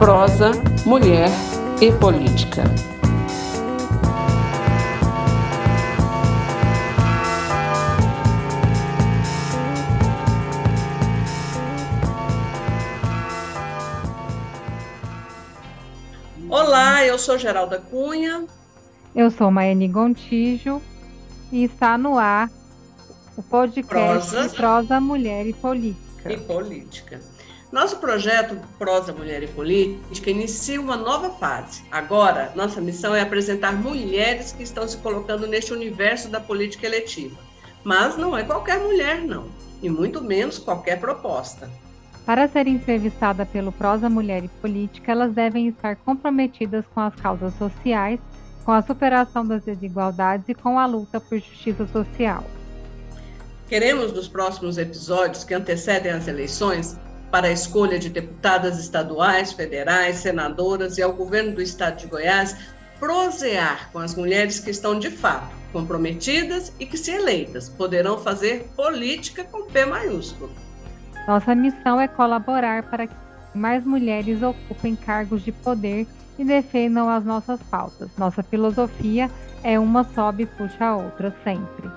prosa, mulher e política. Olá, eu sou Geralda Cunha. Eu sou Maiane Gontijo e está no ar o podcast Prosa. Prosa Mulher e Política. E política. Nosso projeto Prosa Mulher e Política inicia uma nova fase. Agora, nossa missão é apresentar mulheres que estão se colocando neste universo da política eletiva. Mas não é qualquer mulher, não, e muito menos qualquer proposta. Para ser entrevistada pelo Prosa Mulher e Política, elas devem estar comprometidas com as causas sociais, com a superação das desigualdades e com a luta por justiça social. Queremos, nos próximos episódios que antecedem as eleições, para a escolha de deputadas estaduais, federais, senadoras e ao governo do estado de Goiás, prosear com as mulheres que estão de fato comprometidas e que, se eleitas, poderão fazer política com P maiúsculo. Nossa missão é colaborar para que mais mulheres ocupem cargos de poder e defendam as nossas pautas. Nossa filosofia é uma sobe e puxa a outra sempre.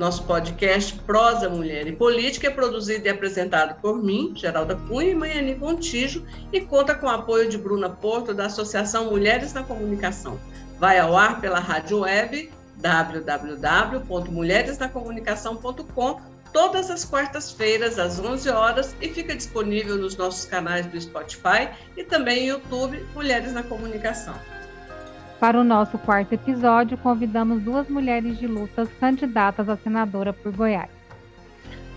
Nosso podcast Prosa, Mulher e Política é produzido e apresentado por mim, Geralda Cunha e Manhani Contijo, e conta com o apoio de Bruna Porto, da Associação Mulheres na Comunicação. Vai ao ar pela rádio web www.mulheresnacomunicação.com todas as quartas-feiras às 11 horas e fica disponível nos nossos canais do Spotify e também YouTube Mulheres na Comunicação. Para o nosso quarto episódio, convidamos duas mulheres de lutas candidatas a senadora por Goiás.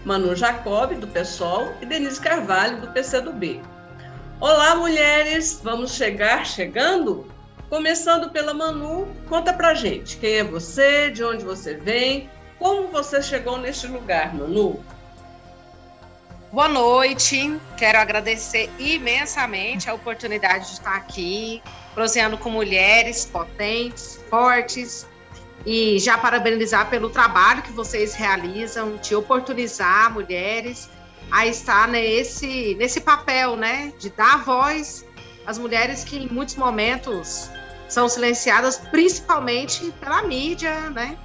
Manu Jacob, do PSOL, e Denise Carvalho, do PCdoB. Olá, mulheres! Vamos chegar chegando? Começando pela Manu, conta pra gente quem é você, de onde você vem, como você chegou neste lugar, Manu? Boa noite, quero agradecer imensamente a oportunidade de estar aqui, proseando com mulheres potentes, fortes, e já parabenizar pelo trabalho que vocês realizam de oportunizar mulheres a estar nesse, nesse papel, né, de dar voz às mulheres que em muitos momentos são silenciadas, principalmente pela mídia, né,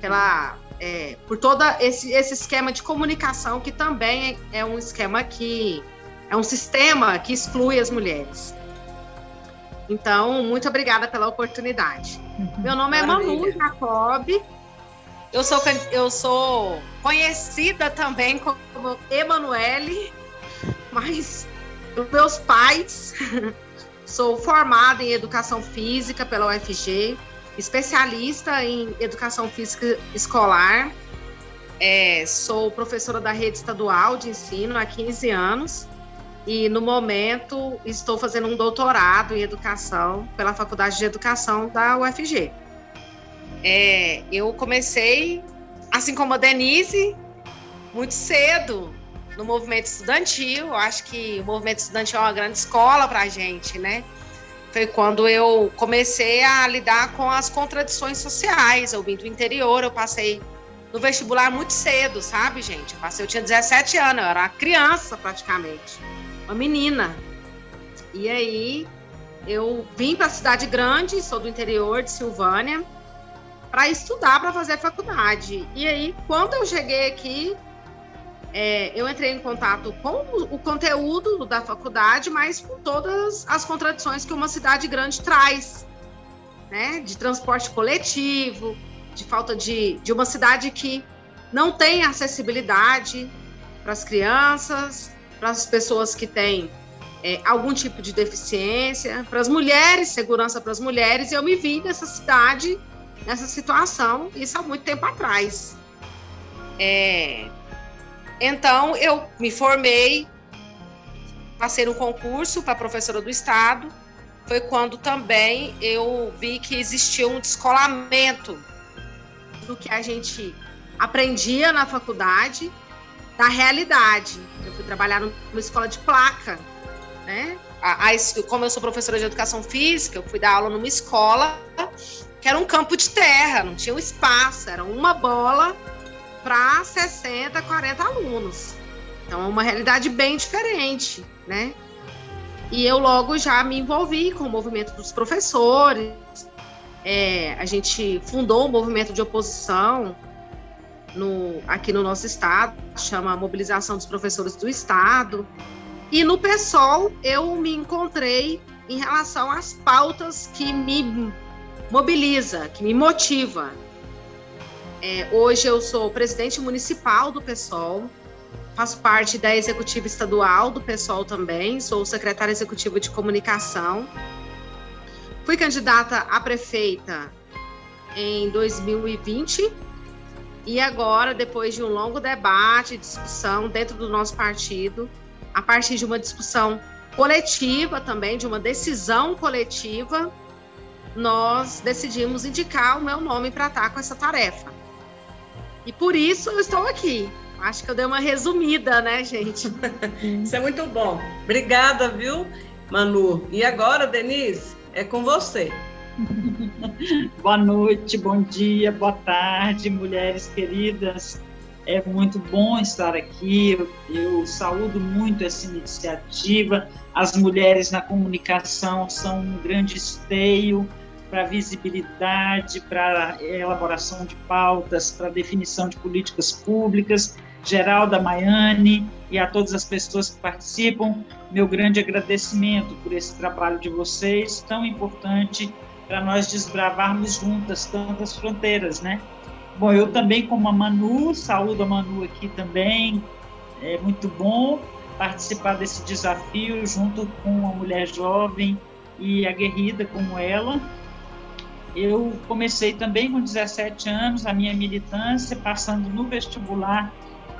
pela é, por todo esse, esse esquema de comunicação que também é um esquema que é um sistema que exclui as mulheres. Então, muito obrigada pela oportunidade. Uhum. Meu nome é Manu Jacob. Eu sou, eu sou conhecida também como Emanuele, mas os meus pais. sou formada em educação física pela UFG, especialista em educação física escolar. É, sou professora da rede estadual de ensino há 15 anos e no momento estou fazendo um doutorado em educação pela Faculdade de Educação da UFG. É, eu comecei, assim como a Denise, muito cedo no movimento estudantil. Eu acho que o movimento estudantil é uma grande escola para a gente, né? Foi quando eu comecei a lidar com as contradições sociais. Eu vim do interior, eu passei no vestibular muito cedo, sabe, gente? Eu passei, eu tinha 17 anos, eu era criança praticamente uma menina. E aí eu vim para a cidade grande, sou do interior de Silvânia, para estudar, para fazer faculdade. E aí, quando eu cheguei aqui, é, eu entrei em contato com o, conteúdo da faculdade, mas com todas as contradições que uma cidade grande traz, né? De transporte coletivo, de falta de, de uma cidade que não tem acessibilidade para as crianças, para as pessoas que têm é, algum tipo de deficiência, para as mulheres, segurança para as mulheres. Eu me vi nessa cidade, nessa situação, isso há muito tempo atrás. É, então, eu me formei, passei no concurso para professora do Estado. Foi quando também eu vi que existia um descolamento do que a gente aprendia na faculdade da realidade. Eu fui trabalhar numa escola de placa, né? A, a, como eu sou professora de educação física, eu fui dar aula numa escola que era um campo de terra, não tinha um espaço, era uma bola para 60, 40 alunos. Então, é uma realidade bem diferente, né? E eu logo já me envolvi com o movimento dos professores. É, a gente fundou um movimento de oposição no, aqui no nosso estado, chama Mobilização dos Professores do Estado. E no PSOL eu me encontrei em relação às pautas que me mobiliza, que me motiva. É, hoje eu sou presidente municipal do PSOL, faço parte da executiva estadual do PSOL também, sou secretária executiva de comunicação. Fui candidata a prefeita em 2020 e agora, depois de um longo debate, discussão dentro do nosso partido, a partir de uma discussão coletiva também, de uma decisão coletiva, nós decidimos indicar o meu nome para estar com essa tarefa. E por isso eu estou aqui. Acho que eu dei uma resumida, né, gente? Isso é muito bom. Obrigada, viu, Manu? E agora, Denise, é com você. boa noite, bom dia, boa tarde, mulheres queridas. É muito bom estar aqui. Eu, eu saúdo muito essa iniciativa. As mulheres na comunicação são um grande esteio para visibilidade, para elaboração de pautas, para definição de políticas públicas. Geralda Maiane e a todas as pessoas que participam, meu grande agradecimento por esse trabalho de vocês, tão importante para nós desbravarmos juntas tantas fronteiras, né? Bom, eu também como a Manu, saúdo a Manu aqui também, é muito bom participar desse desafio junto com uma mulher jovem e aguerrida como ela. Eu comecei também com 17 anos a minha militância, passando no vestibular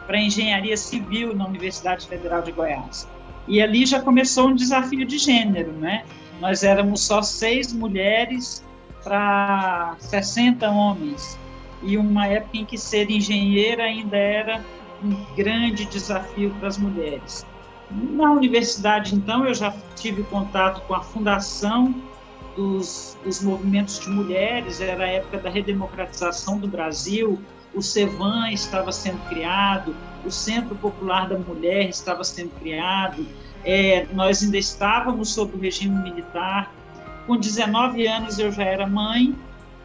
para engenharia civil na Universidade Federal de Goiás. E ali já começou um desafio de gênero, né? Nós éramos só seis mulheres para 60 homens. E uma época em que ser engenheira ainda era um grande desafio para as mulheres. Na universidade, então, eu já tive contato com a fundação dos, dos movimentos de mulheres, era a época da redemocratização do Brasil, o CEVAN estava sendo criado, o Centro Popular da Mulher estava sendo criado, é, nós ainda estávamos sob o regime militar. Com 19 anos eu já era mãe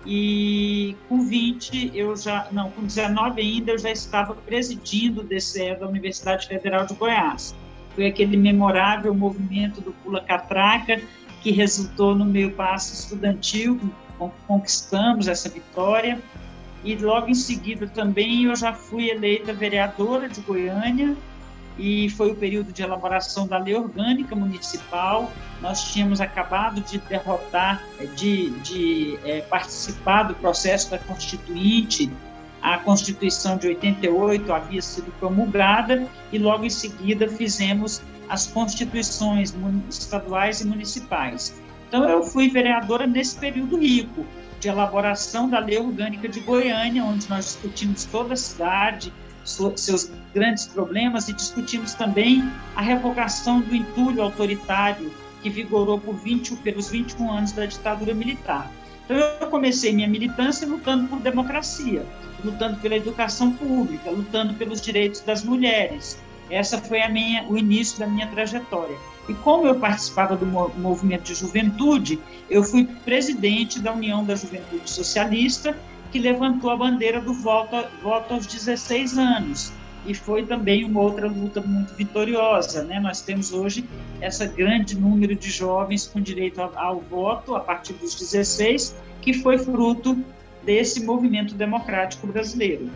e com 20 eu já, não, com 19 ainda eu já estava presidindo o DCE da Universidade Federal de Goiás. Foi aquele memorável movimento do Pula Catraca que resultou no meio passo estudantil, conquistamos essa vitória e logo em seguida também eu já fui eleita vereadora de Goiânia e foi o período de elaboração da lei orgânica municipal. Nós tínhamos acabado de derrotar, de, de é, participar do processo da Constituinte. A Constituição de 88 havia sido promulgada e logo em seguida fizemos as constituições estaduais e municipais. Então eu fui vereadora nesse período rico, de elaboração da Lei Orgânica de Goiânia, onde nós discutimos toda a cidade, seus grandes problemas, e discutimos também a revogação do entulho autoritário que vigorou por 20, pelos 21 anos da ditadura militar. Então, eu comecei minha militância lutando por democracia, lutando pela educação pública, lutando pelos direitos das mulheres. Essa foi a minha, o início da minha trajetória. E como eu participava do movimento de juventude, eu fui presidente da União da Juventude Socialista, que levantou a bandeira do voto, voto aos 16 anos. E foi também uma outra luta muito vitoriosa. Né? Nós temos hoje esse grande número de jovens com direito ao, voto a partir dos 16, que foi fruto desse movimento democrático brasileiro.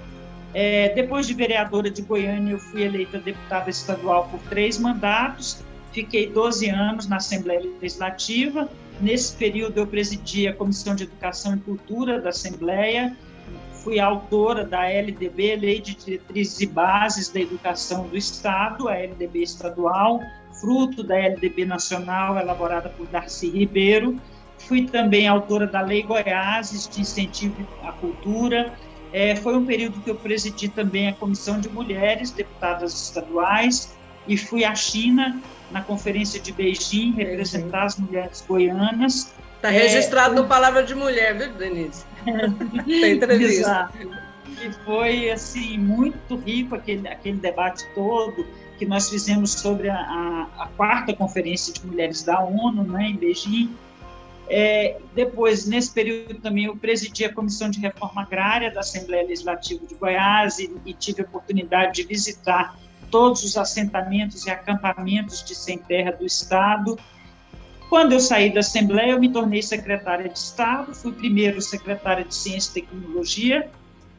É, depois de vereadora de Goiânia, eu fui eleita deputada estadual por três mandatos, Fiquei 12 anos na Assembleia Legislativa. Nesse período, eu presidi a Comissão de Educação e Cultura da Assembleia. Fui autora da LDB, Lei de Diretrizes e Bases da Educação do Estado, a LDB estadual, fruto da LDB nacional, elaborada por Darcy Ribeiro. Fui também autora da Lei Goiás de Incentivo à Cultura. É, foi um período que eu presidi também a Comissão de Mulheres, deputadas estaduais, e fui à China na conferência de Beijing, representar as mulheres goianas. Está registrado é, no Palavra de Mulher, viu, Denise? Tem entrevista. Exato. E foi assim muito rico aquele, aquele debate todo. que nós fizemos sobre a, a, a quarta Conferência de Mulheres da ONU, né, em Beijing. É, depois, nesse período também, eu presidi a Comissão de Reforma Agrária da Assembleia Legislativa de Goiás e, e tive a oportunidade de visitar todos os assentamentos e acampamentos de sem terra do Estado. Quando eu saí da Assembleia, eu me tornei secretária de Estado, fui primeiro secretária de Ciência e Tecnologia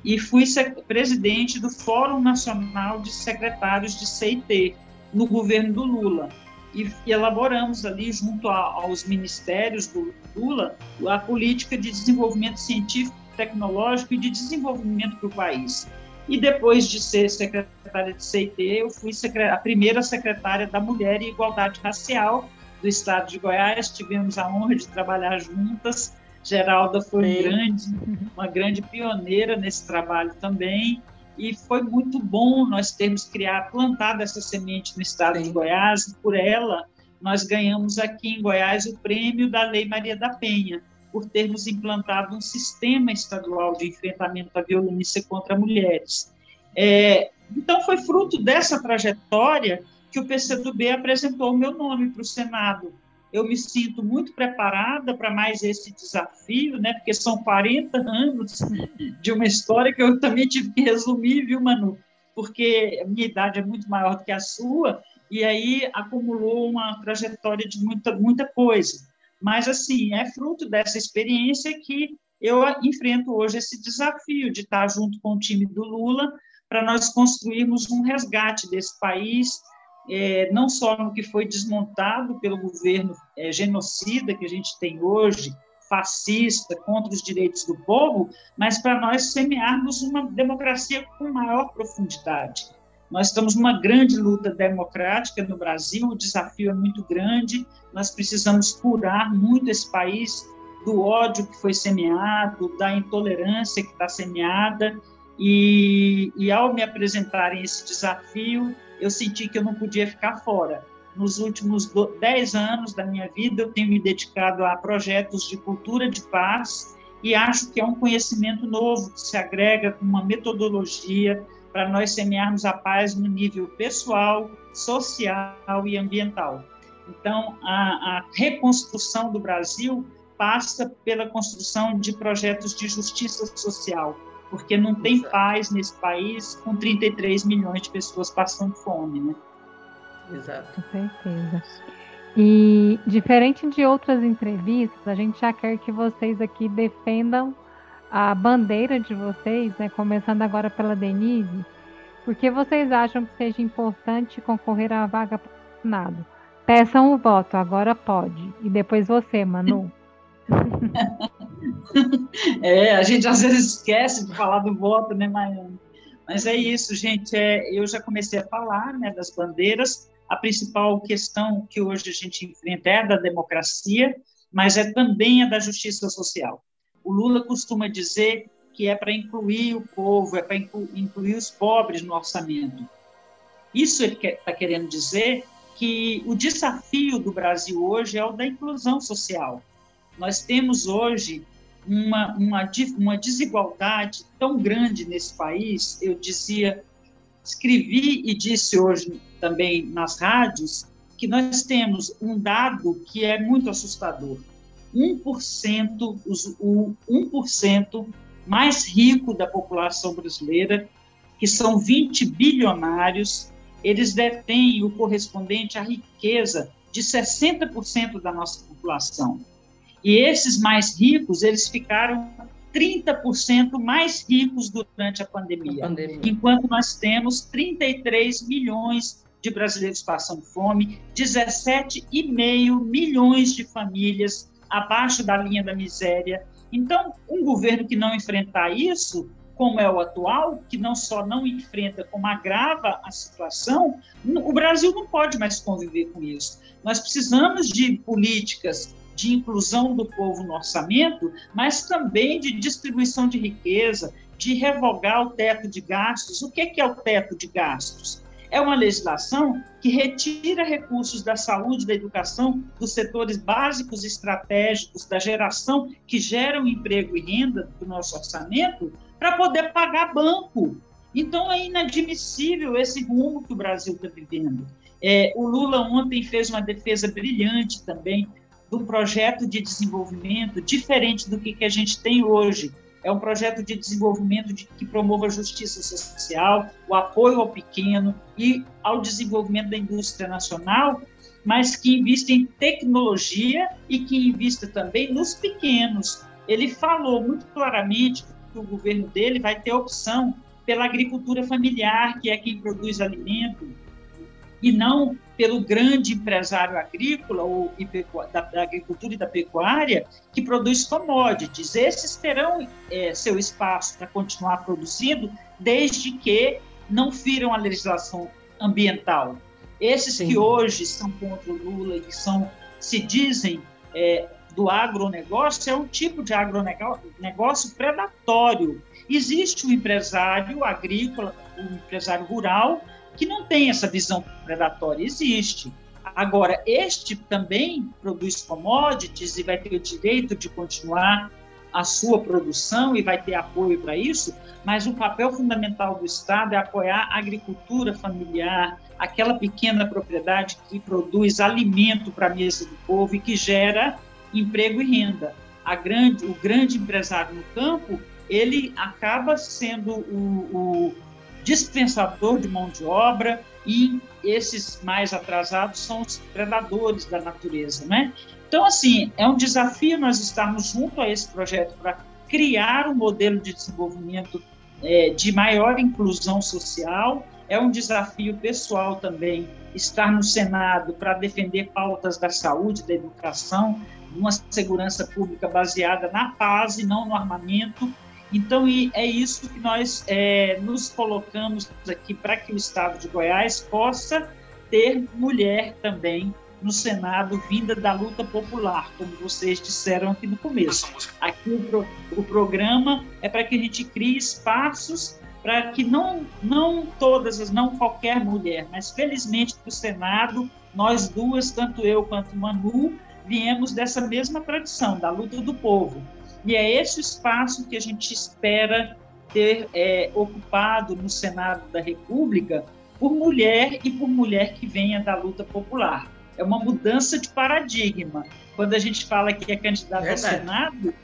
e fui presidente do Fórum Nacional de Secretários de CIT, no governo do Lula. E, elaboramos ali, junto aos ministérios do Lula, a política de desenvolvimento científico, tecnológico e de desenvolvimento para o país. E depois de ser secretária de CIT, eu fui a primeira secretária da Mulher e Igualdade Racial do Estado de Goiás. Tivemos a honra de trabalhar juntas. Geralda foi grande, uma grande pioneira nesse trabalho também, e foi muito bom nós termos criado, plantado essa semente no estado Sim. de Goiás, e por ela nós ganhamos aqui em Goiás o prêmio da Lei Maria da Penha, por termos implantado um sistema estadual de enfrentamento à violência contra mulheres. É, então, foi fruto dessa trajetória que o PCdoB apresentou o meu nome para o Senado, eu me sinto muito preparada para mais esse desafio, né? Porque são 40 anos de uma história que eu também tive que resumir, viu, Manu? Porque a minha idade é muito maior do que a sua, e aí acumulou uma trajetória de muita, muita coisa. Mas, assim, é fruto dessa experiência que eu enfrento hoje esse desafio de estar junto com o time do Lula para nós construirmos um resgate desse país, é, não só no que foi desmontado pelo governo é, genocida que a gente tem hoje, fascista, contra os direitos do povo, mas para nós semearmos uma democracia com maior profundidade. Nós estamos numa grande luta democrática no Brasil, o desafio é muito grande, nós precisamos curar muito esse país do ódio que foi semeado, da intolerância que está semeada, e, e ao me apresentarem esse desafio, eu senti que eu não podia ficar fora. Nos últimos 10 anos da minha vida, eu tenho me dedicado a projetos de cultura de paz e acho que é um conhecimento novo que se agrega com uma metodologia para nós semearmos a paz no nível pessoal, social e ambiental. Então, a, a reconstrução do Brasil passa pela construção de projetos de justiça social, porque não tem Exato. paz nesse país com 33 milhões de pessoas passando fome, né? Exato. Com certeza. E diferente de outras entrevistas, a gente já quer que vocês aqui defendam a bandeira de vocês, né? Começando agora pela Denise, porque vocês acham que seja importante concorrer à vaga para o Senado? Peçam o voto, agora pode. E depois você, Manu. é, a gente às vezes esquece de falar do voto, né, Maiane? Mas é isso, gente. É, eu já comecei a falar né, das bandeiras. A principal questão que hoje a gente enfrenta é a da democracia, mas é também a da justiça social. O Lula costuma dizer que é para incluir o povo, é para incluir os pobres no orçamento. Isso ele está querendo dizer que o desafio do Brasil hoje é o da inclusão social. Nós temos hoje uma, uma, uma desigualdade tão grande nesse país. Eu dizia, escrevi e disse hoje também nas rádios que nós temos um dado que é muito assustador. 1%, os, o 1% mais rico da população brasileira, que são 20 bilionários, eles detêm o correspondente à riqueza de 60% da nossa população. E esses mais ricos, eles ficaram 30% mais ricos durante a pandemia, a pandemia, enquanto nós temos 33 milhões de brasileiros passando fome, 17,5 milhões de famílias abaixo da linha da miséria. Então, um governo que não enfrentar isso, como é o atual, que não só não enfrenta, como agrava a situação, o Brasil não pode mais conviver com isso. Nós precisamos de políticas de inclusão do povo no orçamento, mas também de distribuição de riqueza, de revogar o teto de gastos. O que é o teto de gastos? É uma legislação que retira recursos da saúde, da educação, dos setores básicos e estratégicos da geração que geram emprego e renda do nosso orçamento para poder pagar banco. Então, é inadmissível esse rumo que o Brasil está vivendo. É, o Lula ontem fez uma defesa brilhante também do projeto de desenvolvimento diferente do que, que a gente tem hoje. É um projeto de desenvolvimento de, que promova a justiça social, o apoio ao pequeno e ao desenvolvimento da indústria nacional, mas que invista em tecnologia e que invista também nos pequenos. Ele falou muito claramente que o governo dele vai ter opção pela agricultura familiar, que é quem produz alimento, e não pelo grande empresário agrícola ou da, da, agricultura e da pecuária que produz commodities. Esses terão é, seu espaço para continuar produzindo, desde que não firam a legislação ambiental. Esses Sim. que hoje são contra o Lula e que são, se dizem é, do agronegócio, é um tipo de agronegócio predatório. Existe o um empresário agrícola, o um empresário rural, que não tem essa visão predatória, existe. Agora, este também produz commodities e vai ter o direito de continuar a sua produção e vai ter apoio para isso, mas o papel fundamental do Estado é apoiar a agricultura familiar, aquela pequena propriedade que produz alimento para a mesa do povo e que gera emprego e renda. Grande, o grande empresário no campo, ele acaba sendo o, o dispensador de mão de obra e esses mais atrasados são os predadores da natureza, né? Então, assim, é um desafio nós estarmos junto a esse projeto para criar um modelo de desenvolvimento é, de maior inclusão social. É um desafio pessoal também estar no Senado para defender pautas da saúde, da educação, uma segurança pública baseada na paz e não no armamento, então, é isso que nós é, nos colocamos aqui para que o Estado de Goiás possa ter mulher também no Senado, vinda da luta popular, como vocês disseram aqui no começo. Aqui o, pro, o programa é para que a gente crie espaços para que não, não todas, não qualquer mulher, mas felizmente para o Senado, nós duas, tanto eu quanto Manu, viemos dessa mesma tradição, da luta do povo. E é esse espaço que a gente espera ter é, ocupado no Senado da República por mulher e por mulher que venha da luta popular. É uma mudança de paradigma. Quando a gente fala que é candidato ao Senado,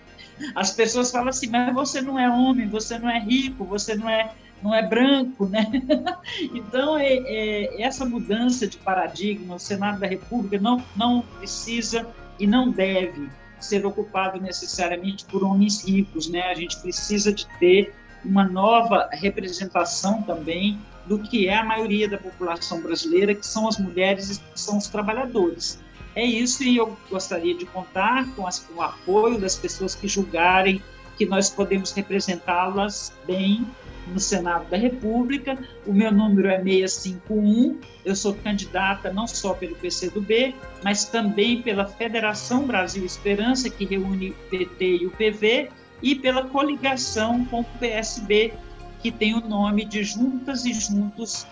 as pessoas falam assim: mas você não é homem, você não é rico, você não é não é branco, né? Então é, é, essa mudança de paradigma, o Senado da República não não precisa e não deve ser ocupado necessariamente por homens ricos, né? A gente precisa de ter uma nova representação também do que é a maioria da população brasileira, que são as mulheres e são os trabalhadores. É isso e eu gostaria de contar com, as, com o apoio das pessoas que julgarem que nós podemos representá-las bem no Senado da República. O meu número é 651. Eu sou candidata não só pelo PCdoB, mas também pela Federação Brasil Esperança, que reúne o PT e o PV, e pela coligação com o PSB, que tem o nome de Juntas e Juntos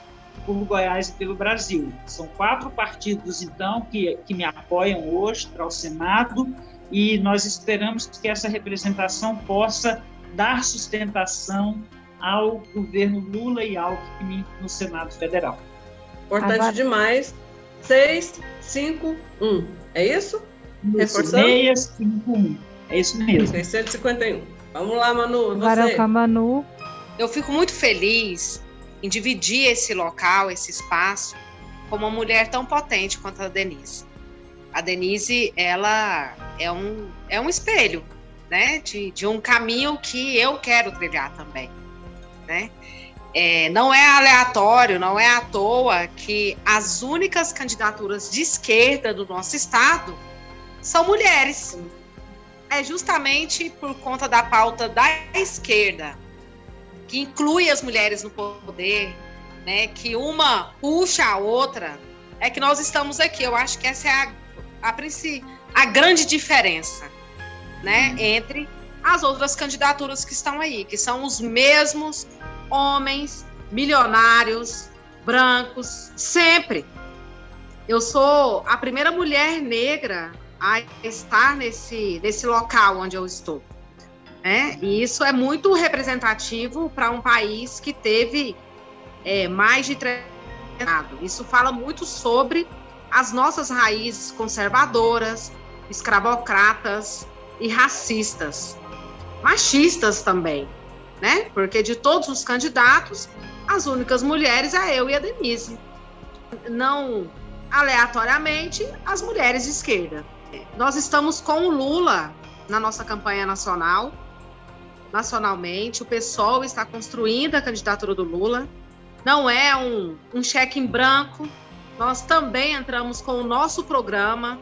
por Goiás e pelo Brasil. São quatro partidos, então, que, que me apoiam hoje para o Senado, e nós esperamos que essa representação possa dar sustentação ao governo Lula e Alckmin no Senado Federal. Importante Agora... demais. 6, 5, 1. É isso? Reforçando? 651. É isso mesmo. 651. Vamos lá, Manu. Agora você. com a Manu. Eu fico muito feliz em dividir esse local, esse espaço, com uma mulher tão potente quanto a Denise. A Denise, ela é um, é um espelho, né, de, de um caminho que eu quero trilhar também né? É, não é aleatório, não é à toa que as únicas candidaturas de esquerda do nosso estado são mulheres. É justamente por conta da pauta da esquerda, que inclui as mulheres no poder, né, que uma puxa a outra, é que nós estamos aqui. Eu acho que essa é a, a, a grande diferença né, uhum. entre as outras candidaturas que estão aí, que são os mesmos homens milionários, brancos, sempre. Eu sou a primeira mulher negra a estar nesse, nesse local onde eu estou. Né? E isso é muito representativo para um país que teve é, mais de três isso fala muito sobre as nossas raízes conservadoras, escravocratas e racistas, machistas também, né? Porque de todos os candidatos, as únicas mulheres é eu e a Denise. Não aleatoriamente as mulheres de esquerda. Nós estamos com o Lula na nossa campanha nacional, nacionalmente. O pessoal está construindo a candidatura do Lula não é um, um cheque em branco. Nós também entramos com o nosso programa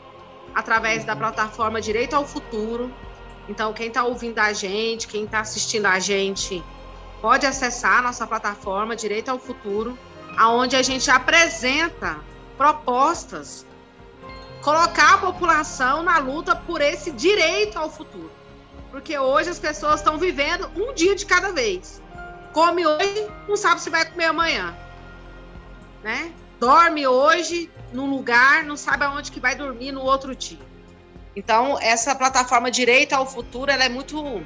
através da plataforma Direito ao Futuro. Então, quem está ouvindo a gente, quem está assistindo a gente, pode acessar a nossa plataforma Direito ao Futuro, aonde a gente apresenta propostas, colocar a população na luta por esse direito ao futuro. Porque hoje as pessoas estão vivendo um dia de cada vez come hoje, não sabe se vai comer amanhã. Né? Dorme hoje num lugar, não sabe aonde que vai dormir no outro dia. Então, essa plataforma Direito ao Futuro, ela é muito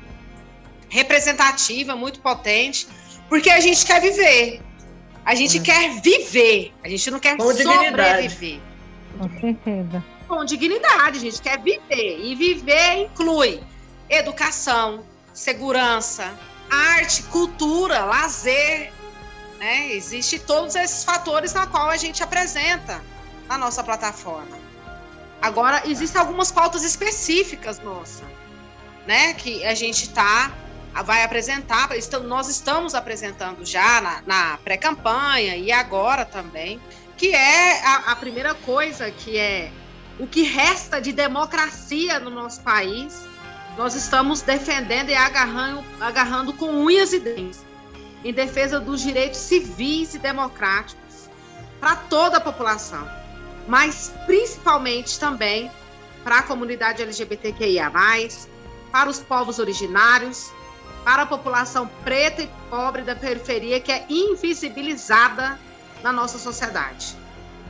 representativa, muito potente, porque a gente quer viver. A gente é. quer viver, a gente não quer Com sobreviver. Com certeza. Com dignidade, a gente quer viver. E viver inclui educação, segurança, arte, cultura, lazer, né? Existem todos esses fatores na qual a gente apresenta na nossa plataforma. Agora, existem algumas pautas específicas, nossa, né? Que a gente tá, vai apresentar, nós estamos apresentando já na, na pré-campanha e agora também, que é a, a primeira coisa, que é o que resta de democracia no nosso país, nós estamos defendendo e agarrando, agarrando com unhas e dentes em defesa dos direitos civis e democráticos para toda a população, mas principalmente também para a comunidade LGBTQIA+, para os povos originários, para a população preta e pobre da periferia que é invisibilizada na nossa sociedade.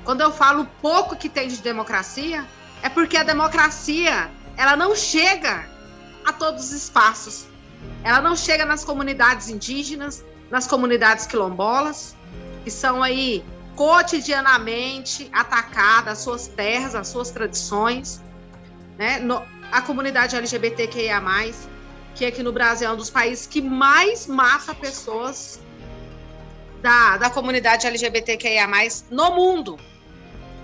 Quando eu falo pouco que tem de democracia, é porque a democracia ela não chega a todos os espaços. Ela não chega nas comunidades indígenas, nas comunidades quilombolas, que são aí cotidianamente atacadas, as suas terras, as suas tradições. Né? No, a comunidade LGBTQIA, que aqui no Brasil é um dos países que mais mata pessoas da, da comunidade LGBTQIA, no mundo.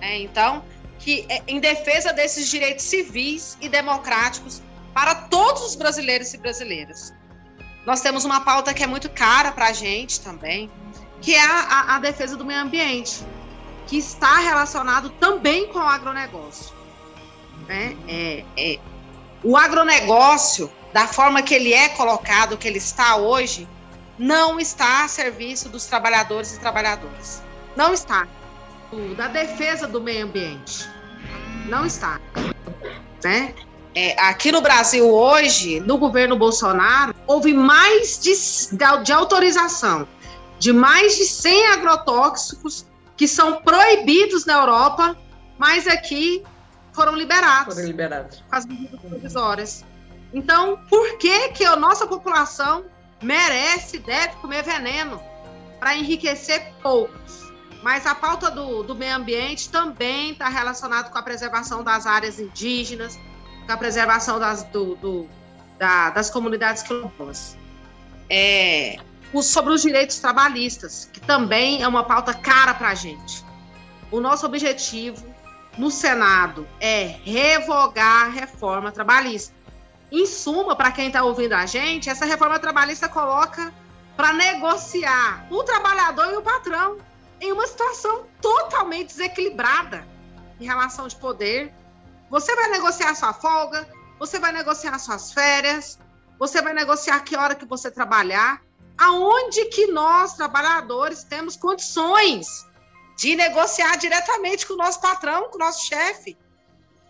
É, então, que é, em defesa desses direitos civis e democráticos para todos os brasileiros e brasileiras. Nós temos uma pauta que é muito cara para a gente também, que é a, a, defesa do meio ambiente, que está relacionado também com o agronegócio. Né? É, é, o agronegócio, da forma que ele é colocado, que ele está hoje, não está a serviço dos trabalhadores e trabalhadoras. Não está. Da defesa do meio ambiente. Não está. Né? É, aqui no Brasil hoje, no governo Bolsonaro, houve mais de, de autorização de mais de 100 agrotóxicos que são proibidos na Europa, mas aqui foram liberados. Foram liberados. Com as medidas provisórias. Então, por que que a nossa população merece, deve comer veneno para enriquecer poucos? Mas a pauta do, do meio ambiente também está relacionada com a preservação das áreas indígenas, com a preservação das, do, do, da, das comunidades quilombolas. É, sobre os direitos trabalhistas, que também é uma pauta cara para a gente. O nosso objetivo no Senado é revogar a reforma trabalhista. Em suma, para quem está ouvindo a gente, essa reforma trabalhista coloca para negociar o trabalhador e o patrão em uma situação totalmente desequilibrada em relação de poder você vai negociar sua folga, você vai negociar suas férias, você vai negociar que hora que você trabalhar. Aonde que nós, trabalhadores, temos condições de negociar diretamente com o nosso patrão, com o nosso chefe?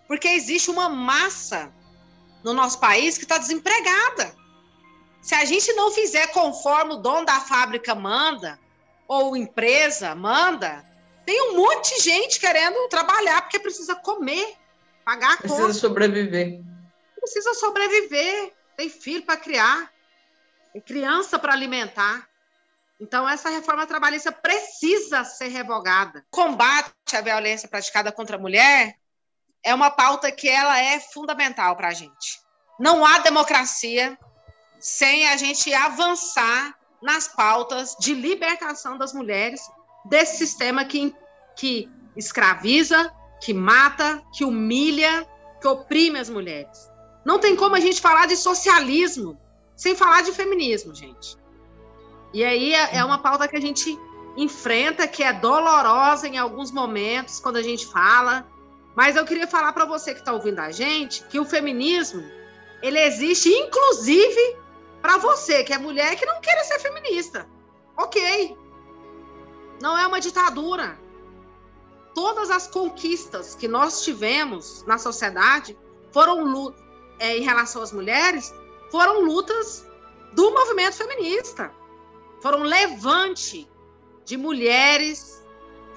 Porque existe uma massa no nosso país que está desempregada. Se a gente não fizer conforme o dono da fábrica manda, ou empresa manda, tem um monte de gente querendo trabalhar porque precisa comer pagar a Precisa conta. sobreviver. Precisa sobreviver. tem filho para criar, criança para alimentar. Então, essa reforma trabalhista precisa ser revogada. O combate à violência praticada contra a mulher é uma pauta que ela é fundamental para a gente. Não há democracia sem a gente avançar nas pautas de libertação das mulheres desse sistema que, que escraviza, que mata, que humilha, que oprime as mulheres. Não tem como a gente falar de socialismo sem falar de feminismo, gente. E aí é, é uma pauta que a gente enfrenta, que é dolorosa em alguns momentos, quando a gente fala. Mas eu queria falar para você que está ouvindo a gente que o feminismo ele existe, inclusive, para você, que é mulher que não queira ser feminista. Ok. Não é uma ditadura. Todas as conquistas que nós tivemos na sociedade foram é, em relação às mulheres, foram lutas do movimento feminista foram levante de mulheres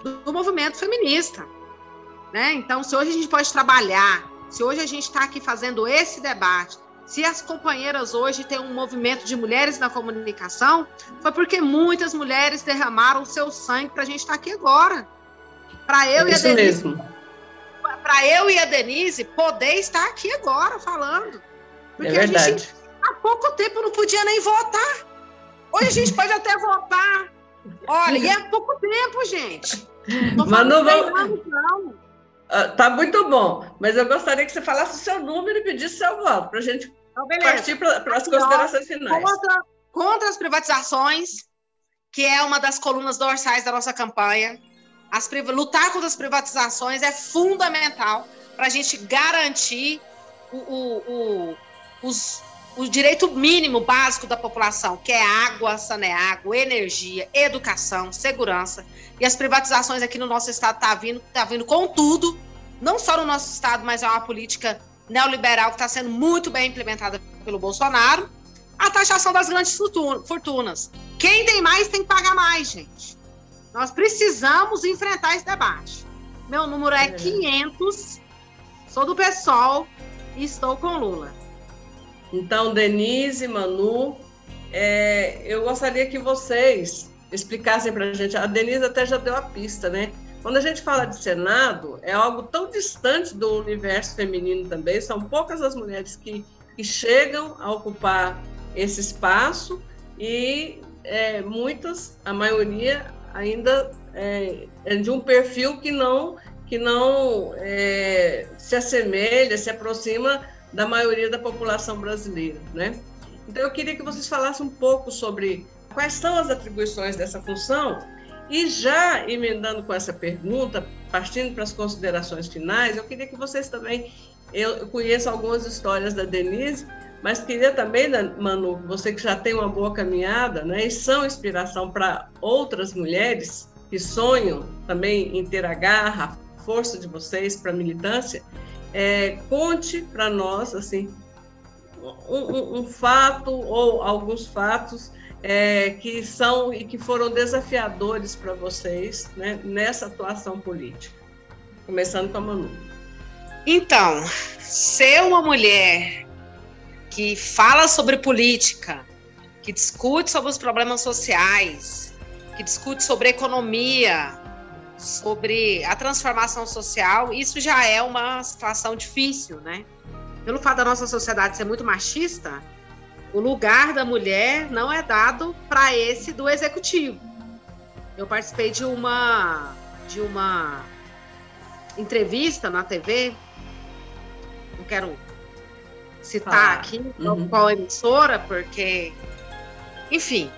do, movimento feminista. Né? Então, se hoje a gente pode trabalhar, se hoje a gente está aqui fazendo esse debate, se as companheiras hoje têm um movimento de mulheres na comunicação, foi porque muitas mulheres derramaram o seu sangue para a gente estar tá aqui agora. Para eu é e a Denise. Para eu e a Denise poder estar aqui agora falando. Porque é verdade. a gente há pouco tempo não podia nem votar. Hoje a gente pode até votar. Olha, e é pouco tempo, gente. Não mas não vamos. Não. Ah, tá muito bom, mas eu gostaria que você falasse o seu número e pedisse seu voto, para a gente então, partir para as considerações finais. Contra, contra as privatizações, que é uma das colunas dorsais da nossa campanha. As, lutar contra as privatizações é fundamental para a gente garantir o, o, o, os, o direito mínimo básico da população, que é água, saneágua, energia, educação, segurança. E as privatizações aqui no nosso estado tá vindo, tá vindo com tudo, não só no nosso estado, mas é uma política neoliberal que está sendo muito bem implementada pelo Bolsonaro. A taxação das grandes fortunas. Quem tem mais tem que pagar mais, gente. Nós precisamos enfrentar esse debate. Meu número é 500, sou do PSOL e estou com Lula. Então, Denise, Manu, é, eu gostaria que vocês explicassem para a gente. A Denise até já deu a pista, né? Quando a gente fala de Senado, é algo tão distante do universo feminino também. São poucas as mulheres que, que chegam a ocupar esse espaço e é, muitas, a maioria, ainda é, é, de um perfil que não que não é, se assemelha, se aproxima da maioria da população brasileira, né? Então eu queria que vocês falassem um pouco sobre quais são as atribuições dessa função e já emendando com essa pergunta, partindo para as considerações finais, eu queria que vocês também eu conheço algumas histórias da Denise, mas queria também, né, Manu, você que já tem uma boa caminhada, né, e são inspiração para outras mulheres que sonham também em ter a garra, a força de vocês para a militância, é, conte para nós assim um, um, fato ou alguns fatos é, que são e que foram desafiadores para vocês né, nessa atuação política. Começando com a Manu. Então, ser uma mulher que fala sobre política, que discute sobre os problemas sociais, que discute sobre economia, sobre a transformação social, isso já é uma situação difícil, né? Pelo fato da nossa sociedade ser muito machista, o lugar da mulher não é dado para esse do executivo. Eu participei de uma de uma entrevista na TV, não quero citar ah, aqui uhum. qual emissora, porque, enfim,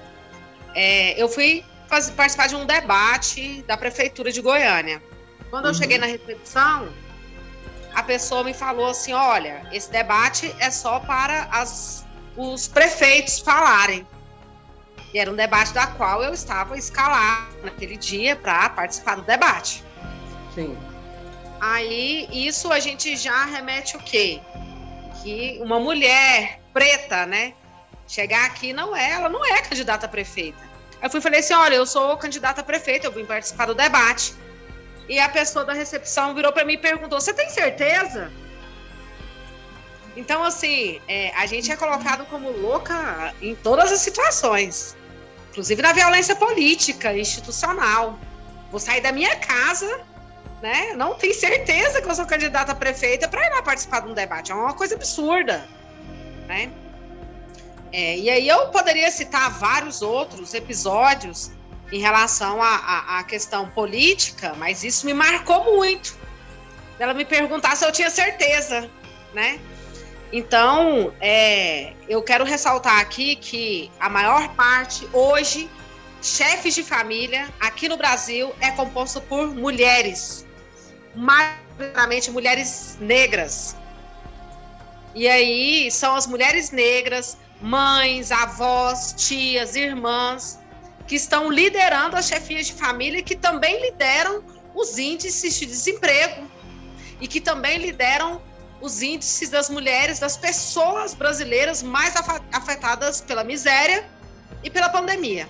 é, eu fui participar de um debate da prefeitura de Goiânia. Quando uhum. eu cheguei na recepção, a pessoa me falou assim: olha, esse debate é só para as, os prefeitos falarem. E era um debate da qual eu estava escalado naquele dia para participar do debate. Sim. Aí isso a gente já remete o quê? Que uma mulher preta, né? Chegar aqui não é, ela não é candidata a prefeita. Eu fui falei assim: olha, eu sou candidata a prefeito, eu vim participar do debate. E a pessoa da recepção virou para mim e perguntou: você tem certeza? Então, assim, é, a gente é colocado como louca em todas as situações, inclusive na violência política, institucional. Vou sair da minha casa, né? Não tenho certeza que eu sou candidata a prefeita para ir lá participar de um debate. É uma coisa absurda, né? É, e aí eu poderia citar vários outros episódios em relação à questão política, mas isso me marcou muito. Ela me perguntar se eu tinha certeza, né? Então, é, eu quero ressaltar aqui que a maior parte, hoje, chefes de família aqui no Brasil é composto por mulheres, majoritariamente mulheres negras. E aí são as mulheres negras, mães, avós, tias, irmãs, que estão liderando as chefias de família que também lideram os índices de desemprego e que também lideram os índices das mulheres, das pessoas brasileiras mais afetadas pela miséria e pela pandemia.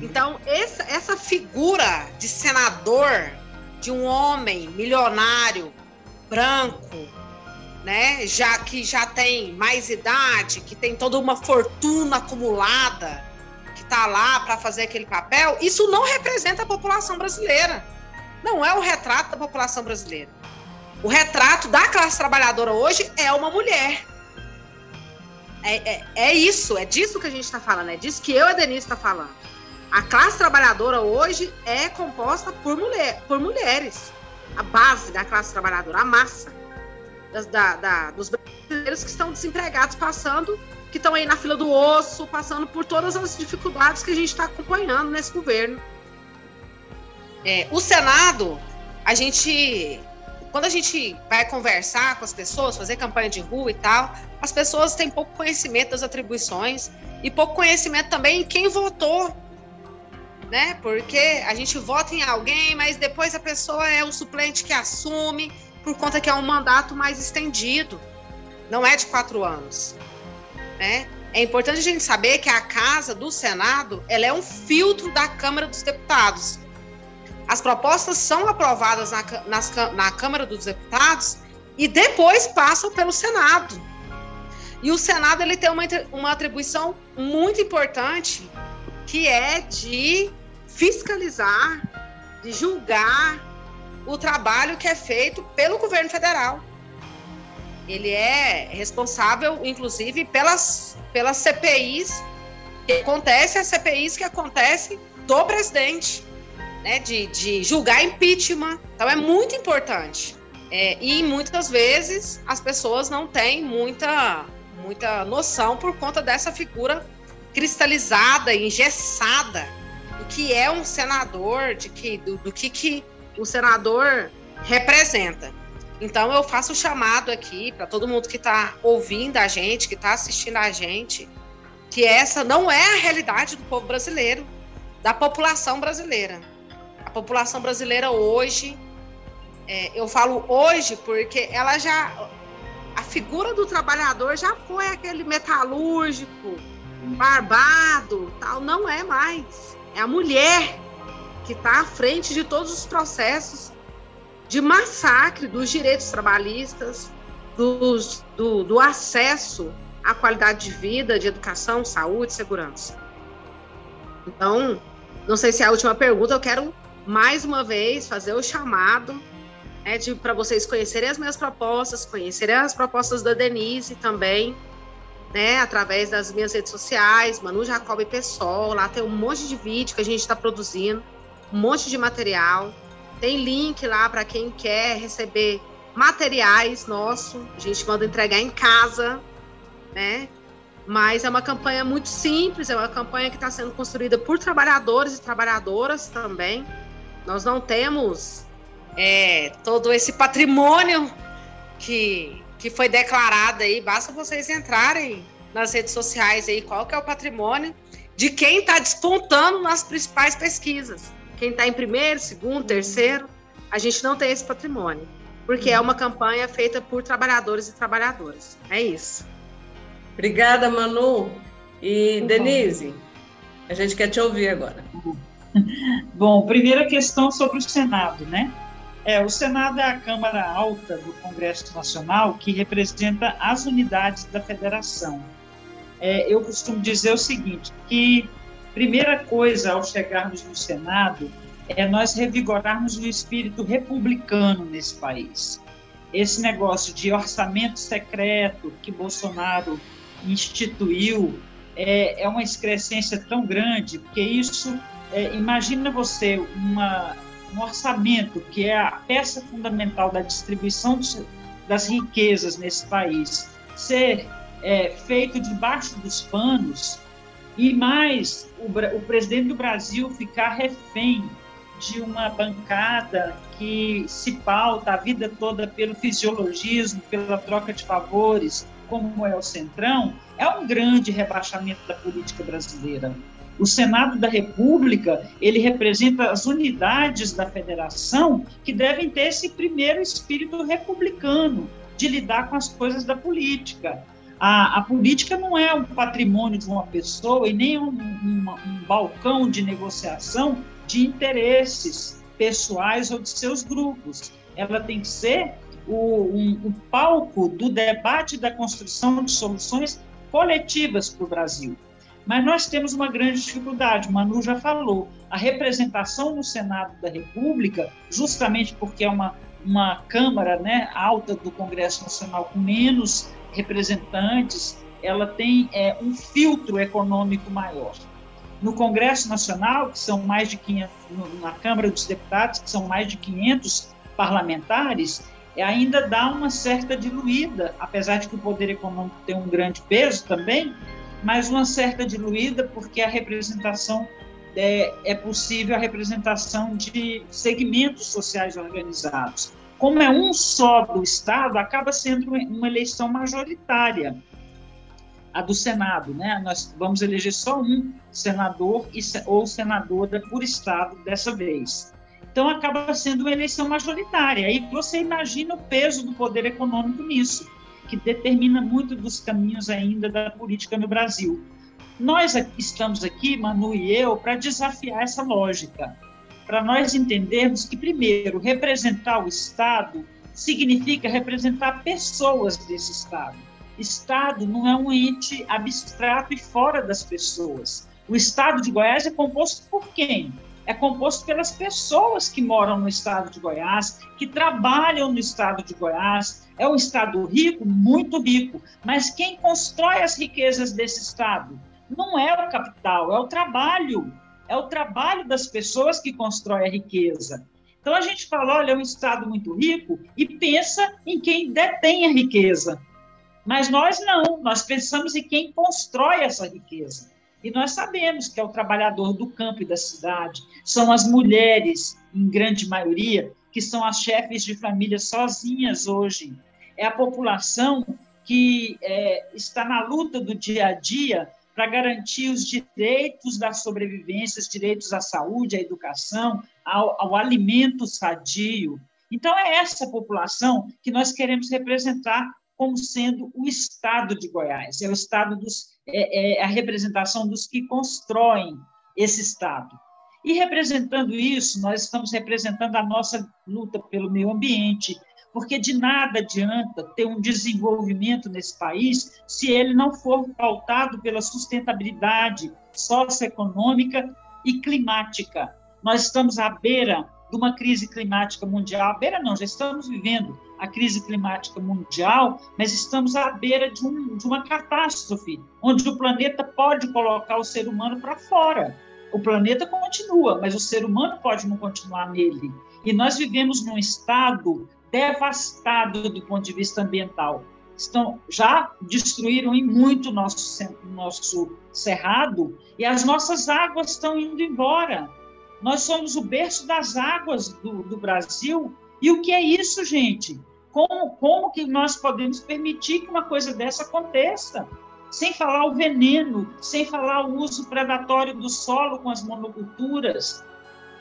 Então, essa, essa figura de senador, de um homem milionário, branco, né, já que já tem mais idade, que tem toda uma fortuna acumulada, que está lá para fazer aquele papel, isso não representa a população brasileira. Não é o retrato da população brasileira. O retrato da classe trabalhadora hoje é uma mulher. É, é, é isso, é disso que a gente está falando, é disso que eu e a Denise está falando. A classe trabalhadora hoje é composta por, mulher, por mulheres. A base da classe trabalhadora, a massa das, da, da, dos brasileiros que estão desempregados, passando, que estão aí na fila do osso, passando por todas as dificuldades que a gente está acompanhando nesse governo. É, o Senado, a gente quando a gente vai conversar com as pessoas, fazer campanha de rua e tal, as pessoas têm pouco conhecimento das atribuições e pouco conhecimento também em quem votou. Né? Porque a gente vota em alguém, mas depois a pessoa é o suplente que assume por conta que é um mandato mais estendido, não é de quatro anos. Né? É importante a gente saber que a casa do Senado ela é um filtro da Câmara dos Deputados. As propostas são aprovadas na, nas, na Câmara dos Deputados e depois passam pelo Senado. E o Senado ele tem uma, uma atribuição muito importante, que é de fiscalizar, de julgar o trabalho que é feito pelo governo federal. Ele é responsável, inclusive, pelas, pelas CPIs que acontecem, as CPIs que acontecem do presidente né, de, de julgar impeachment. Então é muito importante. É, e muitas vezes as pessoas não têm muita, muita noção por conta dessa figura cristalizada, engessada, do que é um senador, de que, do, do que, que o senador representa. Então eu faço o chamado aqui para todo mundo que está ouvindo a gente, que está assistindo a gente, que essa não é a realidade do povo brasileiro, da população brasileira população brasileira hoje, é, eu falo hoje porque ela já. A figura do trabalhador já foi aquele metalúrgico, barbado, tal, não é mais. É a mulher que está à frente de todos os processos de massacre dos direitos trabalhistas, dos, do, do acesso à qualidade de vida, de educação, saúde, segurança. Então, não sei se é a última pergunta, eu quero mais uma vez fazer o chamado né, para vocês conhecerem as minhas propostas, conhecerem as propostas da Denise também, né, através das minhas redes sociais, Manu Jacob Pessoal, lá tem um monte de vídeo que a gente está produzindo, um monte de material, tem link lá para quem quer receber materiais nosso, a gente manda entregar em casa, né? Mas é uma campanha muito simples, é uma campanha que está sendo construída por trabalhadores e trabalhadoras também, nós não temos é, todo esse patrimônio que, que foi declarado aí. Basta vocês entrarem nas redes sociais aí, qual que é o patrimônio de quem está despontando nas principais pesquisas. Quem está em primeiro, segundo, terceiro, a gente não tem esse patrimônio. Porque é uma campanha feita por trabalhadores e trabalhadoras. É isso. Obrigada, Manu. E Denise, a gente quer te ouvir agora. Bom, primeira questão sobre o Senado, né? É, o Senado é a Câmara Alta do Congresso Nacional que representa as unidades da federação. É, eu costumo dizer o seguinte, que primeira coisa ao chegarmos no Senado é nós revigorarmos o espírito republicano nesse país. Esse negócio de orçamento secreto que Bolsonaro instituiu é, é uma excrescência tão grande, porque isso, é, imagina você uma um orçamento, que é a peça fundamental da distribuição das riquezas nesse país, ser é, feito debaixo dos panos, e mais o, o presidente do Brasil ficar refém de uma bancada que se pauta a vida toda pelo fisiologismo, pela troca de favores, como é o Centrão, é um grande rebaixamento da política brasileira. O Senado da República, ele representa as unidades da federação que devem ter esse primeiro espírito republicano de lidar com as coisas da política. A, a política não é um patrimônio de uma pessoa e nem um, um, um balcão de negociação de interesses pessoais ou de seus grupos. Ela tem que ser o, um, o palco do debate da construção de soluções coletivas para o Brasil. Mas nós temos uma grande dificuldade, Manu já falou, a representação no Senado da República, justamente porque é uma, uma Câmara né, alta do Congresso Nacional com menos representantes, ela tem é, um filtro econômico maior. No Congresso Nacional, que são mais de 500, na Câmara dos Deputados, que são mais de 500 parlamentares, é, ainda dá uma certa diluída, apesar de que o poder econômico tem um grande peso também, mas uma certa diluída, porque a representação é, é possível a representação de segmentos sociais organizados. Como é um só do Estado, acaba sendo uma eleição majoritária, a do Senado, né? Nós vamos eleger só um senador ou senadora por Estado dessa vez. Então, acaba sendo uma eleição majoritária. Aí você imagina o peso do poder econômico nisso que determina muito dos caminhos ainda da política no Brasil. Nós estamos aqui, Manu e eu, para desafiar essa lógica, para nós entendermos que, primeiro, representar o Estado significa representar pessoas desse Estado. Estado não é um ente abstrato e fora das pessoas. O Estado de Goiás é composto por quem? é composto pelas pessoas que moram no estado de Goiás, que trabalham no estado de Goiás. É um estado rico, muito rico, mas quem constrói as riquezas desse estado não é o capital, é o trabalho. É o trabalho das pessoas que constrói a riqueza. Então a gente fala, olha, é um estado muito rico e pensa em quem detém a riqueza. Mas nós não, nós pensamos em quem constrói essa riqueza. E nós sabemos que é o trabalhador do campo e da cidade, são as mulheres, em grande maioria, que são as chefes de família sozinhas hoje. É a população que é, está na luta do dia a dia para garantir os direitos da sobrevivência, os direitos à saúde, à educação, ao, ao alimento sadio. Então, é essa população que nós queremos representar como sendo o Estado de Goiás, é o Estado dos, é, é a representação dos que constroem esse Estado. E representando isso, nós estamos representando a nossa luta pelo meio ambiente, porque de nada adianta ter um desenvolvimento nesse país se ele não for pautado pela sustentabilidade socioeconômica e climática. Nós estamos à beira de uma crise climática mundial. À beira não, já estamos vivendo a crise climática mundial, mas estamos à beira de, um, de uma catástrofe, onde o planeta pode colocar o ser humano para fora. O planeta continua, mas o ser humano pode não continuar nele. E nós vivemos num estado devastado do ponto de vista ambiental. Estão, já destruíram em muito nosso, nosso cerrado e as nossas águas estão indo embora. Nós somos o berço das águas do, do Brasil e o que é isso, gente? Como, como que nós podemos permitir que uma coisa dessa aconteça? Sem falar o veneno, sem falar o uso predatório do solo com as monoculturas,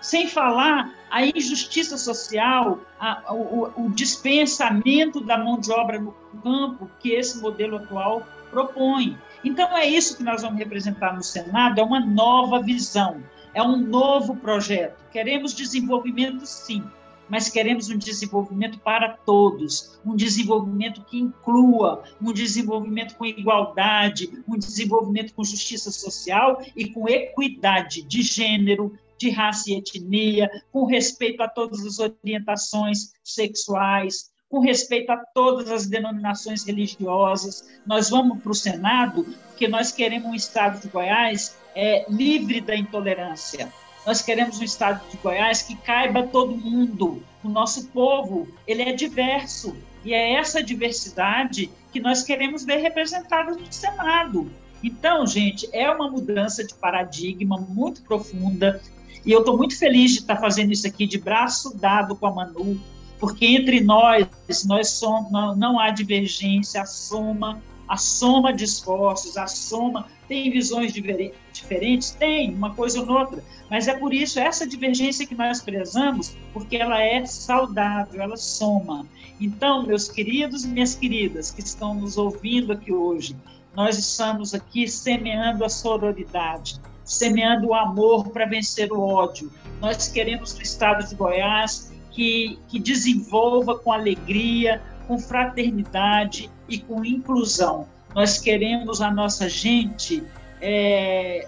sem falar a injustiça social, a, o, o dispensamento da mão de obra no campo que esse modelo atual propõe. Então, é isso que nós vamos representar no Senado: é uma nova visão, é um novo projeto. Queremos desenvolvimento, sim, mas queremos um desenvolvimento para todos, um desenvolvimento que inclua, um desenvolvimento com igualdade, um desenvolvimento com justiça social e com equidade de gênero, de raça e etnia, com respeito a todas as orientações sexuais, com respeito a todas as denominações religiosas. Nós vamos para o Senado porque nós queremos um Estado de Goiás é, livre da intolerância. Nós queremos um Estado de Goiás que caiba todo mundo. O nosso povo ele é diverso e é essa diversidade que nós queremos ver representada no Senado. Então, gente, é uma mudança de paradigma muito profunda. E eu estou muito feliz de estar fazendo isso aqui de braço dado com a Manu, porque entre nós, nós somos, não, não há divergência, a soma, a soma de esforços, a soma tem visões diferentes, tem uma coisa ou outra, mas é por isso essa divergência que nós prezamos, porque ela é saudável, ela soma. Então, meus queridos e minhas queridas que estão nos ouvindo aqui hoje, nós estamos aqui semeando a sororidade, semeando o amor para vencer o ódio. Nós queremos no estado de Goiás que, que desenvolva com alegria, com fraternidade e com inclusão. Nós queremos a nossa gente é,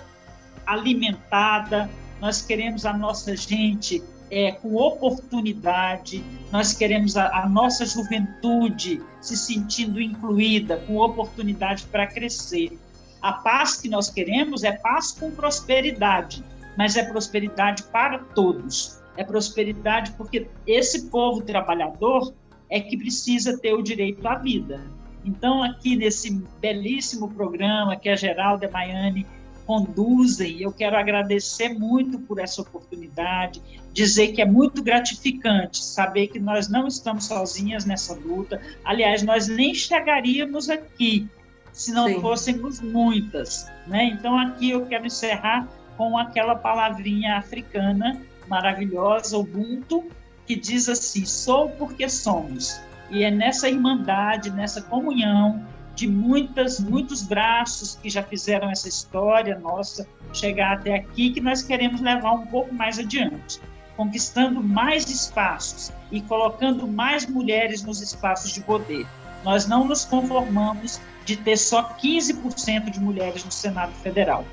alimentada, nós queremos a nossa gente é, com oportunidade, nós queremos a, a, nossa juventude se sentindo incluída, com oportunidade para crescer. A paz que nós queremos é paz com prosperidade, mas é prosperidade para todos é prosperidade, porque esse povo trabalhador é que precisa ter o direito à vida. Então, aqui nesse belíssimo programa que a Geralda e a Maiane conduzem, eu quero agradecer muito por essa oportunidade, dizer que é muito gratificante saber que nós não estamos sozinhas nessa luta. Aliás, nós nem chegaríamos aqui se não Sim. fôssemos muitas. Né? Então, aqui eu quero encerrar com aquela palavrinha africana maravilhosa, Ubuntu, que diz assim: sou porque somos. E é nessa irmandade, nessa comunhão de muitas, muitos braços que já fizeram essa história nossa chegar até aqui que nós queremos levar um pouco mais adiante, conquistando mais espaços e colocando mais mulheres nos espaços de poder. Nós não nos conformamos de ter só 15% de mulheres no Senado Federal.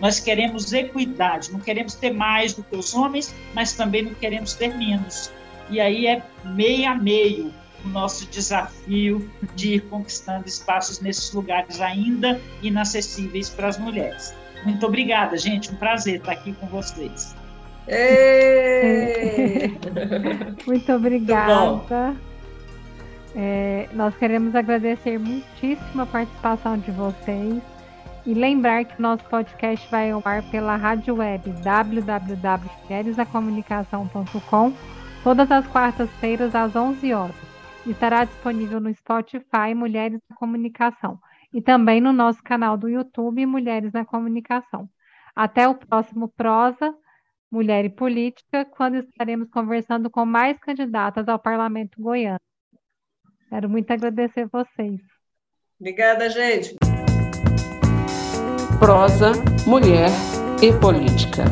Nós queremos equidade, não queremos ter mais do que os homens, mas também não queremos ter menos. E aí é meio a meio o nosso desafio de ir conquistando espaços nesses lugares ainda inacessíveis para as mulheres. Muito obrigada, gente. Um prazer estar aqui com vocês. Muito obrigada. É, nós queremos agradecer muitíssimo a participação de vocês. E lembrar que nosso podcast vai ao ar pela rádio web www.mulheresacomunicação.com todas as quartas-feiras às 11 horas. Estará disponível no Spotify Mulheres na Comunicação e também no nosso canal do YouTube Mulheres na Comunicação. Até o próximo Prosa, Mulher e Política, quando estaremos conversando com mais candidatas ao Parlamento Goiano. Quero muito agradecer vocês. Obrigada, gente prosa, mulher e política.